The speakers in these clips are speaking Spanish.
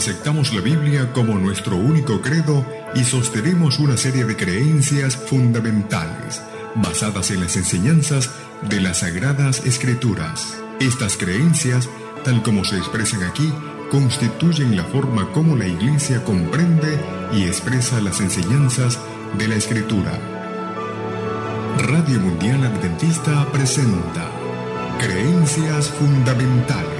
Aceptamos la Biblia como nuestro único credo y sostenemos una serie de creencias fundamentales basadas en las enseñanzas de las Sagradas Escrituras. Estas creencias, tal como se expresan aquí, constituyen la forma como la Iglesia comprende y expresa las enseñanzas de la Escritura. Radio Mundial Adventista presenta Creencias Fundamentales.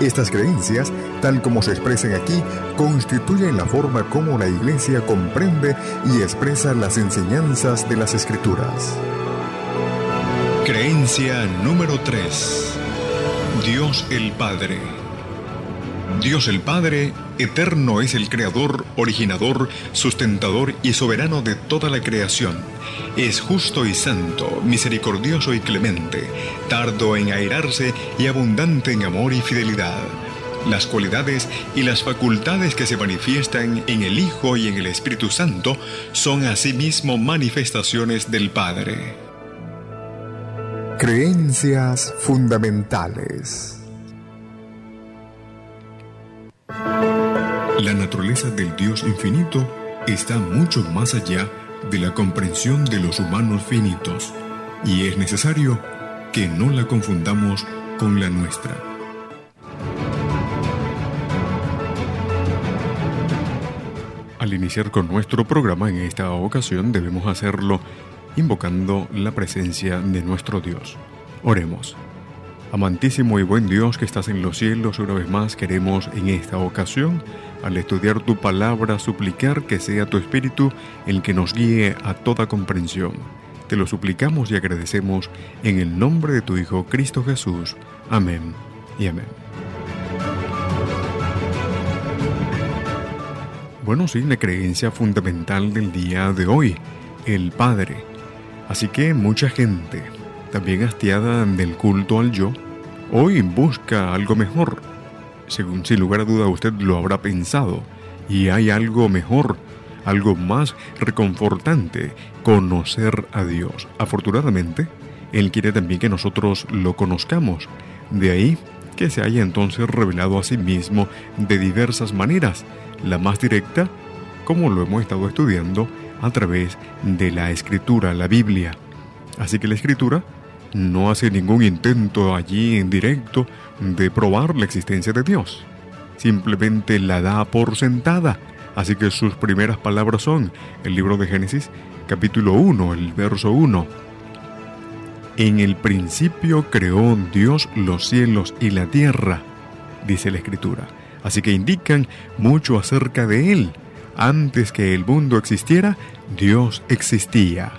estas creencias, tal como se expresan aquí, constituyen la forma como la Iglesia comprende y expresa las enseñanzas de las Escrituras. Creencia número 3. Dios el Padre. Dios el Padre, eterno es el Creador, originador, sustentador y soberano de toda la creación. Es justo y santo, misericordioso y clemente, tardo en airarse y abundante en amor y fidelidad. Las cualidades y las facultades que se manifiestan en el Hijo y en el Espíritu Santo son asimismo manifestaciones del Padre. Creencias fundamentales. La naturaleza del Dios infinito está mucho más allá de la comprensión de los humanos finitos y es necesario que no la confundamos con la nuestra. Al iniciar con nuestro programa en esta ocasión debemos hacerlo invocando la presencia de nuestro Dios. Oremos. Amantísimo y buen Dios que estás en los cielos, una vez más queremos en esta ocasión, al estudiar tu palabra, suplicar que sea tu Espíritu el que nos guíe a toda comprensión. Te lo suplicamos y agradecemos en el nombre de tu Hijo Cristo Jesús. Amén y amén. Bueno, sí, la creencia fundamental del día de hoy, el Padre. Así que mucha gente, también hastiada del culto al yo, hoy busca algo mejor. Según sin lugar a duda usted lo habrá pensado, y hay algo mejor, algo más reconfortante, conocer a Dios. Afortunadamente, Él quiere también que nosotros lo conozcamos. De ahí que se haya entonces revelado a sí mismo de diversas maneras. La más directa, como lo hemos estado estudiando, a través de la escritura, la Biblia. Así que la escritura no hace ningún intento allí en directo de probar la existencia de Dios. Simplemente la da por sentada. Así que sus primeras palabras son el libro de Génesis capítulo 1, el verso 1. En el principio creó Dios los cielos y la tierra, dice la escritura. Así que indican mucho acerca de Él. Antes que el mundo existiera, Dios existía.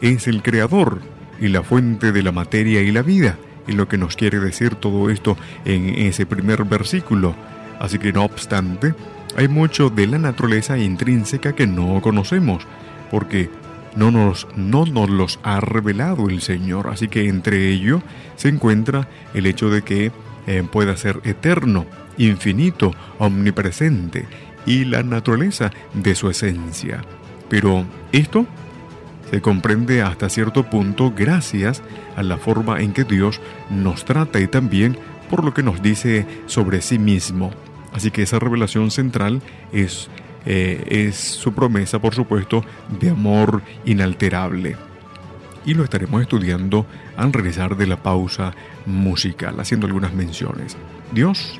Es el creador, y la fuente de la materia y la vida, y lo que nos quiere decir todo esto en ese primer versículo. Así que no obstante, hay mucho de la naturaleza intrínseca que no conocemos, porque no nos, no nos los ha revelado el Señor. Así que entre ello se encuentra el hecho de que eh, pueda ser eterno, infinito, omnipresente, y la naturaleza de su esencia. Pero esto se comprende hasta cierto punto gracias a la forma en que Dios nos trata y también por lo que nos dice sobre sí mismo. Así que esa revelación central es, eh, es su promesa, por supuesto, de amor inalterable. Y lo estaremos estudiando al regresar de la pausa musical, haciendo algunas menciones. Dios,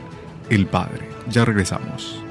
el Padre. Ya regresamos.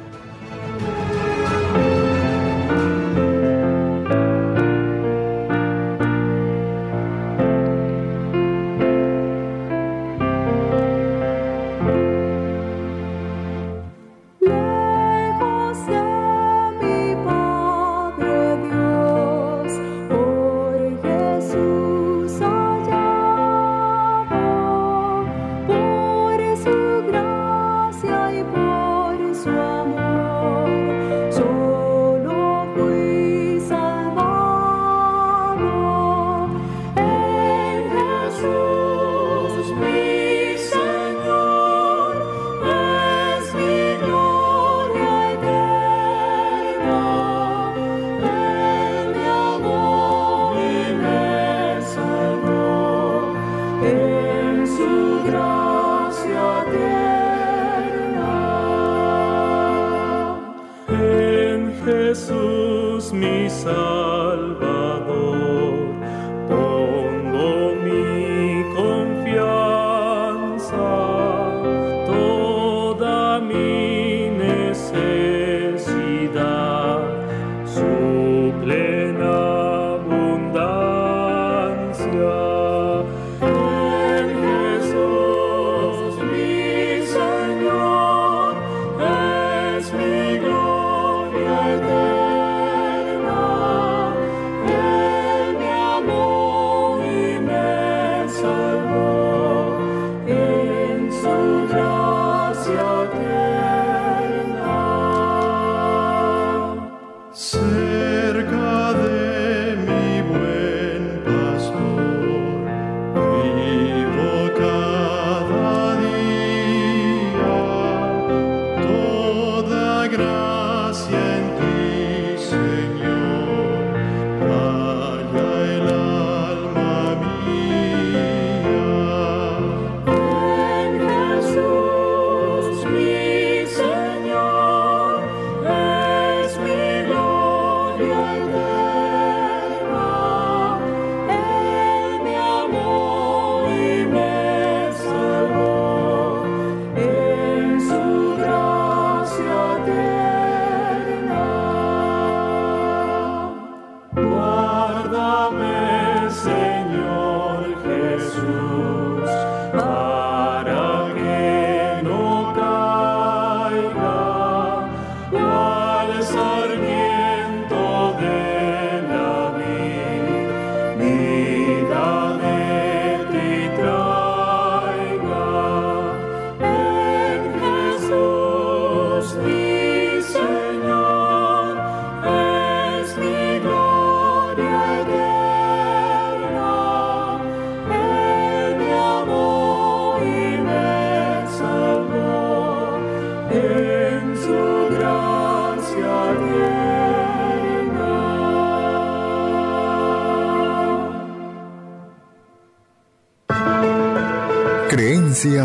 Jesus.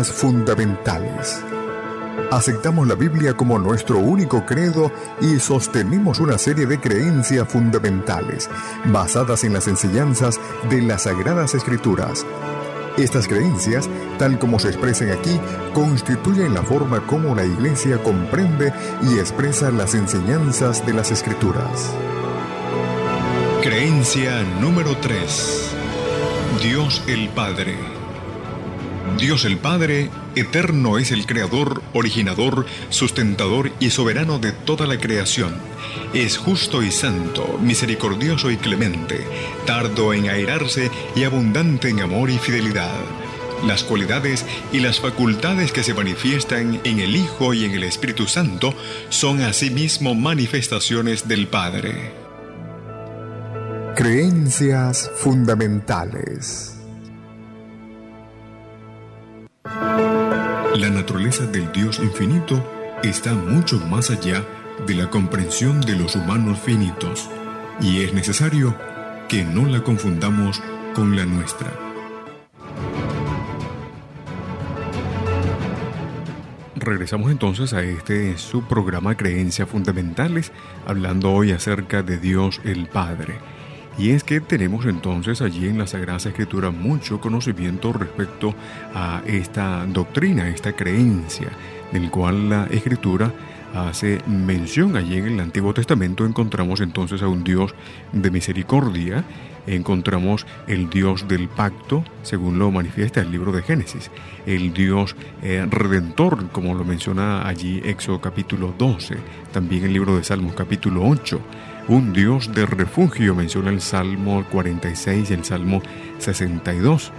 Fundamentales. Aceptamos la Biblia como nuestro único credo y sostenemos una serie de creencias fundamentales basadas en las enseñanzas de las Sagradas Escrituras. Estas creencias, tal como se expresan aquí, constituyen la forma como la Iglesia comprende y expresa las enseñanzas de las Escrituras. Creencia número 3. Dios el Padre. Dios el Padre, eterno es el Creador, originador, sustentador y soberano de toda la creación. Es justo y santo, misericordioso y clemente, tardo en airarse y abundante en amor y fidelidad. Las cualidades y las facultades que se manifiestan en el Hijo y en el Espíritu Santo son asimismo manifestaciones del Padre. Creencias fundamentales. La naturaleza del Dios infinito está mucho más allá de la comprensión de los humanos finitos y es necesario que no la confundamos con la nuestra. Regresamos entonces a este su programa Creencias Fundamentales, hablando hoy acerca de Dios el Padre. Y es que tenemos entonces allí en la Sagrada Escritura mucho conocimiento respecto a esta doctrina, esta creencia, del cual la Escritura hace mención. Allí en el Antiguo Testamento encontramos entonces a un Dios de misericordia, encontramos el Dios del pacto, según lo manifiesta el libro de Génesis, el Dios eh, redentor, como lo menciona allí Éxodo capítulo 12, también el libro de Salmos capítulo 8 un Dios de refugio, menciona el Salmo 46 y el Salmo 62.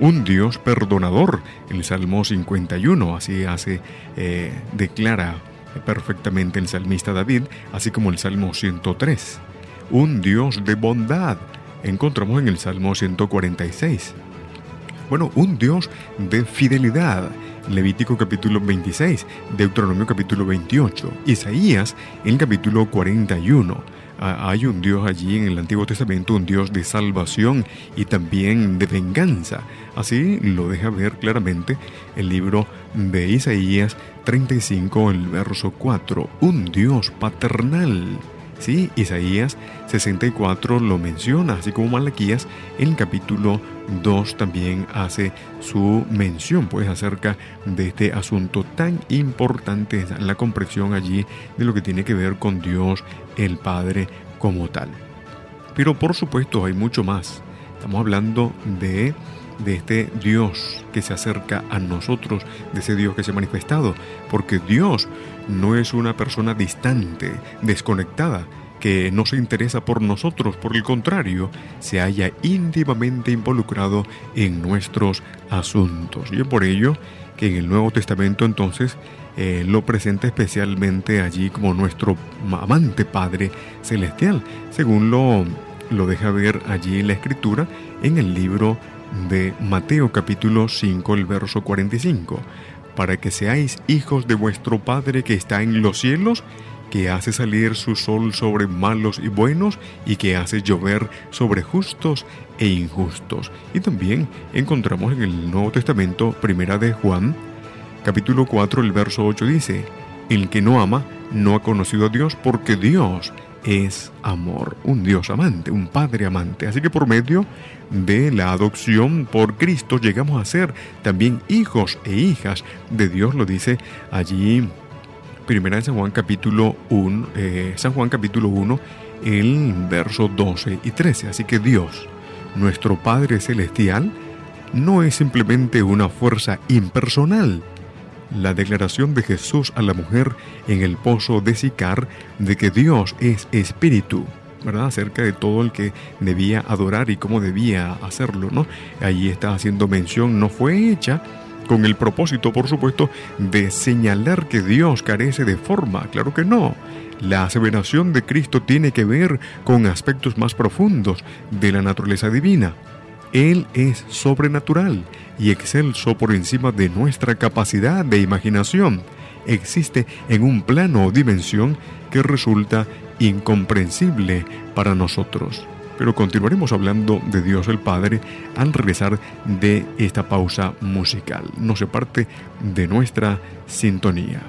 Un Dios perdonador, el Salmo 51, así hace, eh, declara perfectamente el salmista David, así como el Salmo 103. Un Dios de bondad, encontramos en el Salmo 146. Bueno, un Dios de fidelidad, Levítico capítulo 26, Deuteronomio capítulo 28, Isaías en capítulo 41 hay un Dios allí en el Antiguo Testamento, un Dios de salvación y también de venganza. Así lo deja ver claramente el libro de Isaías 35, el verso 4, un Dios paternal. Sí, Isaías 64 lo menciona, así como Malaquías en el capítulo 2 también hace su mención pues acerca de este asunto tan importante, la comprensión allí de lo que tiene que ver con Dios el Padre como tal. Pero por supuesto hay mucho más. Estamos hablando de de este Dios que se acerca a nosotros, de ese Dios que se ha manifestado, porque Dios no es una persona distante, desconectada, que no se interesa por nosotros, por el contrario, se haya íntimamente involucrado en nuestros asuntos. Y es por ello que en el Nuevo Testamento entonces eh, lo presenta especialmente allí como nuestro amante Padre Celestial, según lo, lo deja ver allí en la Escritura en el libro de Mateo capítulo 5, el verso 45, para que seáis hijos de vuestro Padre que está en los cielos, que hace salir su sol sobre malos y buenos y que hace llover sobre justos e injustos. Y también encontramos en el Nuevo Testamento, primera de Juan, capítulo 4, el verso 8 dice, el que no ama no ha conocido a Dios porque Dios es amor, un Dios amante, un Padre amante. Así que por medio de la adopción por Cristo llegamos a ser también hijos e hijas de Dios, lo dice allí Primera de San Juan capítulo 1, eh, San Juan capítulo 1, el verso 12 y 13. Así que Dios, nuestro Padre Celestial, no es simplemente una fuerza impersonal. La declaración de Jesús a la mujer en el pozo de Sicar de que Dios es espíritu, ¿verdad? Acerca de todo el que debía adorar y cómo debía hacerlo, ¿no? Allí está haciendo mención, no fue hecha con el propósito, por supuesto, de señalar que Dios carece de forma. Claro que no. La aseveración de Cristo tiene que ver con aspectos más profundos de la naturaleza divina. Él es sobrenatural y excelso por encima de nuestra capacidad de imaginación. Existe en un plano o dimensión que resulta incomprensible para nosotros. pero continuaremos hablando de Dios el Padre al regresar de esta pausa musical. No se parte de nuestra sintonía.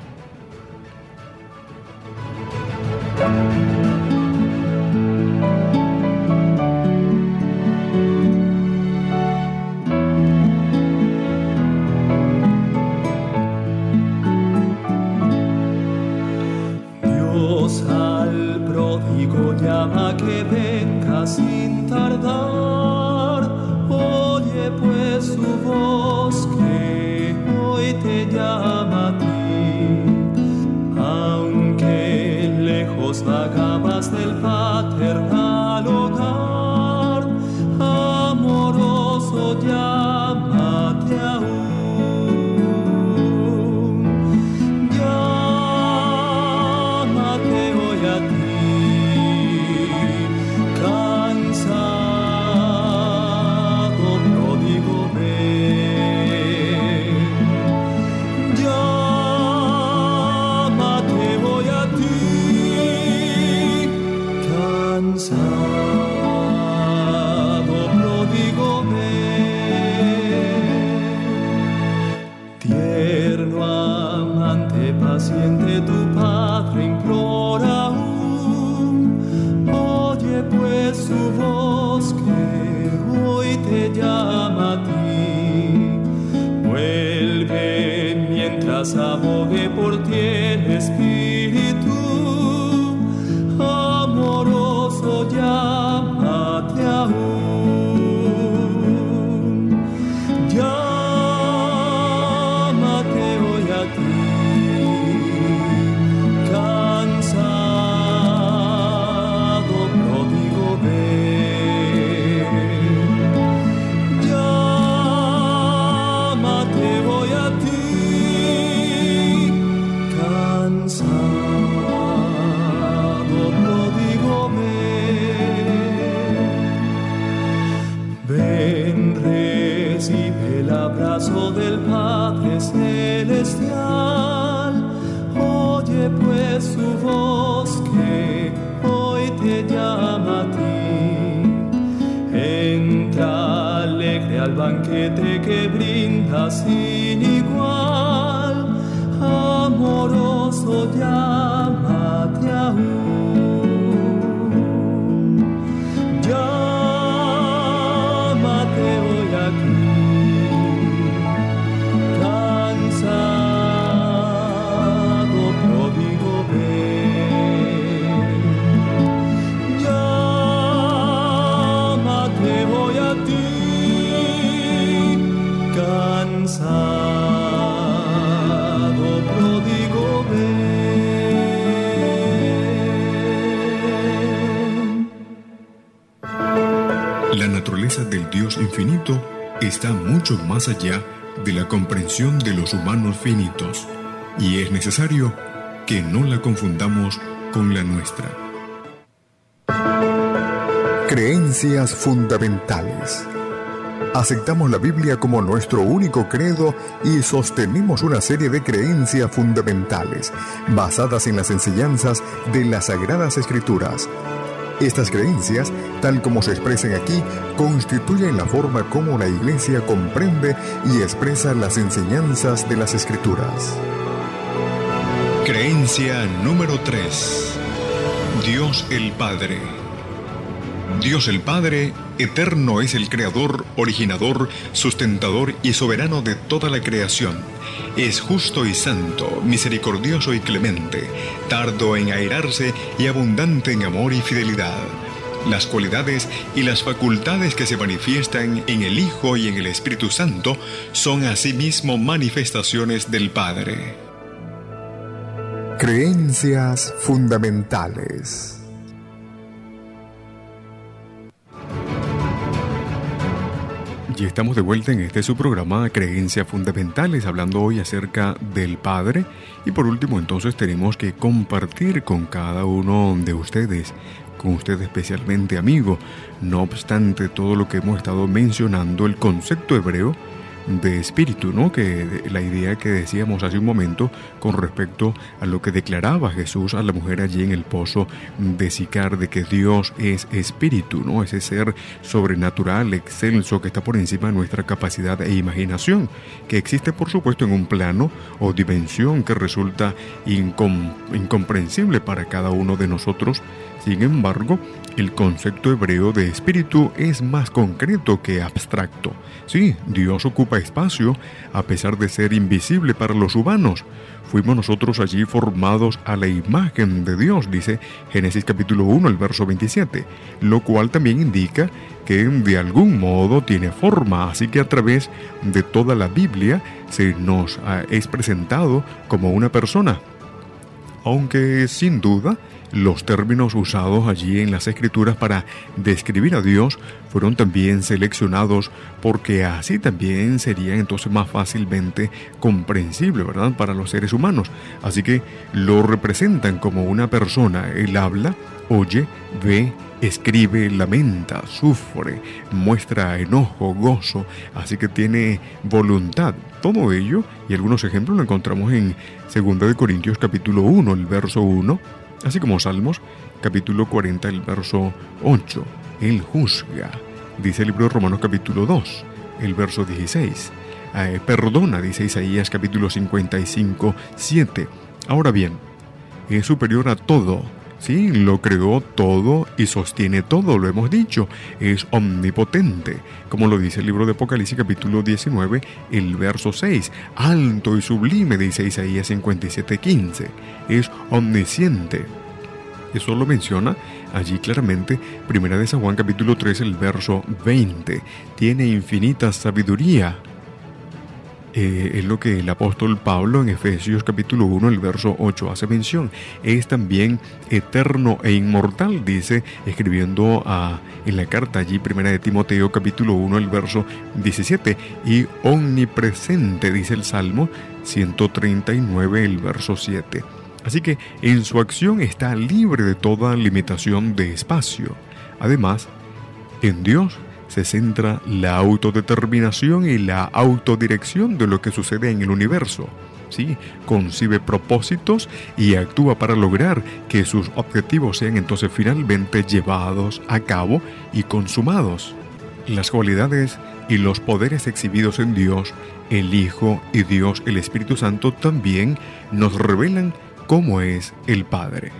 Más allá de la comprensión de los humanos finitos y es necesario que no la confundamos con la nuestra. Creencias fundamentales. Aceptamos la Biblia como nuestro único credo y sostenemos una serie de creencias fundamentales basadas en las enseñanzas de las Sagradas Escrituras estas creencias, tal como se expresan aquí, constituyen la forma como la Iglesia comprende y expresa las enseñanzas de las Escrituras. Creencia número 3. Dios el Padre. Dios el Padre, eterno es el Creador, originador, sustentador y soberano de toda la creación. Es justo y santo, misericordioso y clemente, tardo en airarse y abundante en amor y fidelidad. Las cualidades y las facultades que se manifiestan en el Hijo y en el Espíritu Santo son asimismo manifestaciones del Padre. Creencias fundamentales. Y estamos de vuelta en este su programa Creencias Fundamentales, hablando hoy acerca del Padre. Y por último, entonces tenemos que compartir con cada uno de ustedes, con usted especialmente amigo, no obstante todo lo que hemos estado mencionando, el concepto hebreo de espíritu, ¿no? Que la idea que decíamos hace un momento con respecto a lo que declaraba Jesús a la mujer allí en el pozo de Sicar, de que Dios es espíritu, ¿no? Ese ser sobrenatural, excelso, que está por encima de nuestra capacidad e imaginación, que existe por supuesto en un plano o dimensión que resulta incomprensible para cada uno de nosotros. Sin embargo, el concepto hebreo de espíritu es más concreto que abstracto. Sí, Dios ocupa espacio a pesar de ser invisible para los humanos. Fuimos nosotros allí formados a la imagen de Dios, dice Génesis capítulo 1, el verso 27, lo cual también indica que de algún modo tiene forma, así que a través de toda la Biblia se nos es presentado como una persona. Aunque sin duda los términos usados allí en las escrituras para describir a Dios fueron también seleccionados porque así también sería entonces más fácilmente comprensible, ¿verdad?, para los seres humanos. Así que lo representan como una persona. Él habla, oye, ve, escribe, lamenta, sufre, muestra enojo, gozo, así que tiene voluntad. Todo ello, y algunos ejemplos lo encontramos en 2 Corintios capítulo 1, el verso 1, así como Salmos capítulo 40, el verso 8. Él juzga, dice el libro de Romanos capítulo 2, el verso 16. Eh, perdona, dice Isaías capítulo 55, 7. Ahora bien, es superior a todo. Sí, lo creó todo y sostiene todo, lo hemos dicho. Es omnipotente, como lo dice el libro de Apocalipsis capítulo 19, el verso 6. Alto y sublime, dice Isaías 57, 15. Es omnisciente eso lo menciona allí claramente, Primera de San Juan capítulo 3, el verso 20. Tiene infinita sabiduría. Eh, es lo que el apóstol Pablo en Efesios capítulo 1, el verso 8 hace mención. Es también eterno e inmortal, dice, escribiendo en la carta allí, primera de Timoteo capítulo 1, el verso 17. Y omnipresente, dice el Salmo 139, el verso 7. Así que en su acción está libre de toda limitación de espacio. Además, en Dios se centra la autodeterminación y la autodirección de lo que sucede en el universo. ¿sí? Concibe propósitos y actúa para lograr que sus objetivos sean entonces finalmente llevados a cabo y consumados. Las cualidades y los poderes exhibidos en Dios, el Hijo y Dios el Espíritu Santo también nos revelan cómo es el Padre.